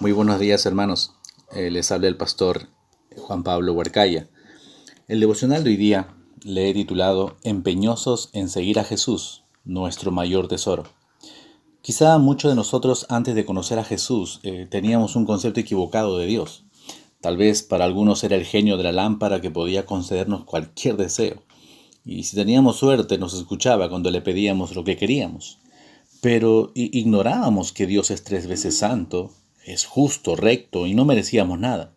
Muy buenos días hermanos, eh, les habla el pastor Juan Pablo Huarcaya. El devocional de hoy día le he titulado Empeñosos en seguir a Jesús, nuestro mayor tesoro. Quizá muchos de nosotros antes de conocer a Jesús eh, teníamos un concepto equivocado de Dios. Tal vez para algunos era el genio de la lámpara que podía concedernos cualquier deseo. Y si teníamos suerte nos escuchaba cuando le pedíamos lo que queríamos. Pero ignorábamos que Dios es tres veces santo, es justo, recto y no merecíamos nada.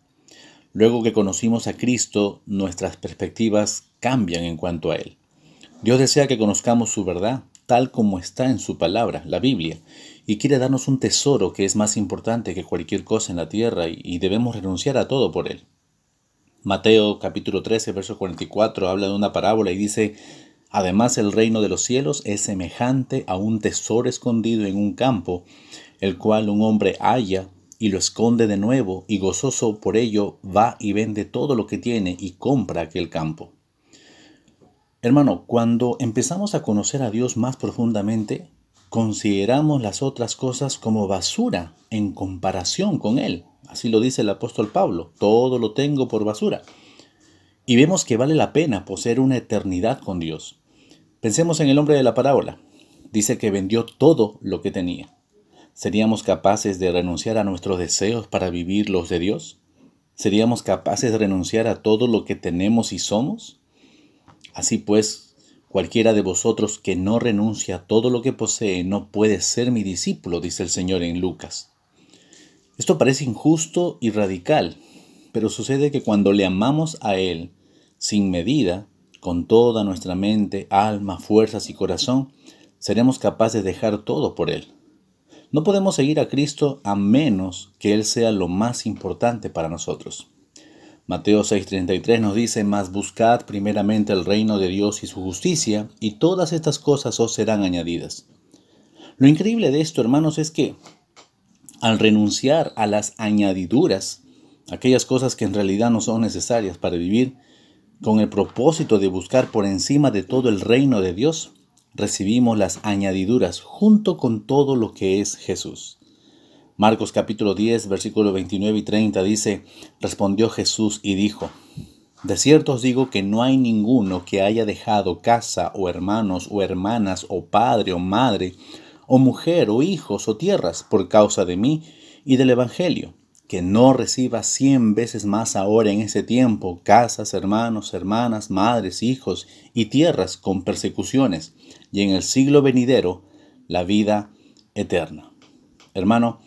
Luego que conocimos a Cristo, nuestras perspectivas cambian en cuanto a Él. Dios desea que conozcamos su verdad, tal como está en su palabra, la Biblia, y quiere darnos un tesoro que es más importante que cualquier cosa en la tierra y debemos renunciar a todo por Él. Mateo capítulo 13, verso 44 habla de una parábola y dice, Además el reino de los cielos es semejante a un tesoro escondido en un campo, el cual un hombre halla y lo esconde de nuevo y gozoso por ello va y vende todo lo que tiene y compra aquel campo. Hermano, cuando empezamos a conocer a Dios más profundamente, consideramos las otras cosas como basura en comparación con Él. Así lo dice el apóstol Pablo, todo lo tengo por basura. Y vemos que vale la pena poseer una eternidad con Dios. Pensemos en el hombre de la parábola. Dice que vendió todo lo que tenía. ¿Seríamos capaces de renunciar a nuestros deseos para vivir los de Dios? ¿Seríamos capaces de renunciar a todo lo que tenemos y somos? Así pues, cualquiera de vosotros que no renuncia a todo lo que posee no puede ser mi discípulo, dice el Señor en Lucas. Esto parece injusto y radical, pero sucede que cuando le amamos a Él sin medida, con toda nuestra mente, alma, fuerzas y corazón, seremos capaces de dejar todo por Él. No podemos seguir a Cristo a menos que Él sea lo más importante para nosotros. Mateo 6:33 nos dice, mas buscad primeramente el reino de Dios y su justicia, y todas estas cosas os serán añadidas. Lo increíble de esto, hermanos, es que al renunciar a las añadiduras, aquellas cosas que en realidad no son necesarias para vivir, con el propósito de buscar por encima de todo el reino de Dios, recibimos las añadiduras junto con todo lo que es Jesús. Marcos capítulo 10, versículo 29 y 30 dice, respondió Jesús y dijo, de cierto os digo que no hay ninguno que haya dejado casa o hermanos o hermanas o padre o madre o mujer o hijos o tierras por causa de mí y del Evangelio que no reciba cien veces más ahora en ese tiempo casas, hermanos, hermanas, madres, hijos y tierras con persecuciones, y en el siglo venidero la vida eterna. Hermano,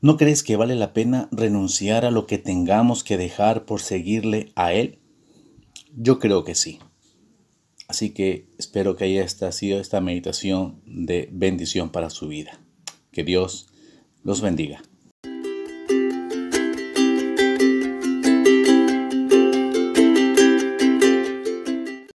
¿no crees que vale la pena renunciar a lo que tengamos que dejar por seguirle a Él? Yo creo que sí. Así que espero que haya sido esta meditación de bendición para su vida. Que Dios los bendiga.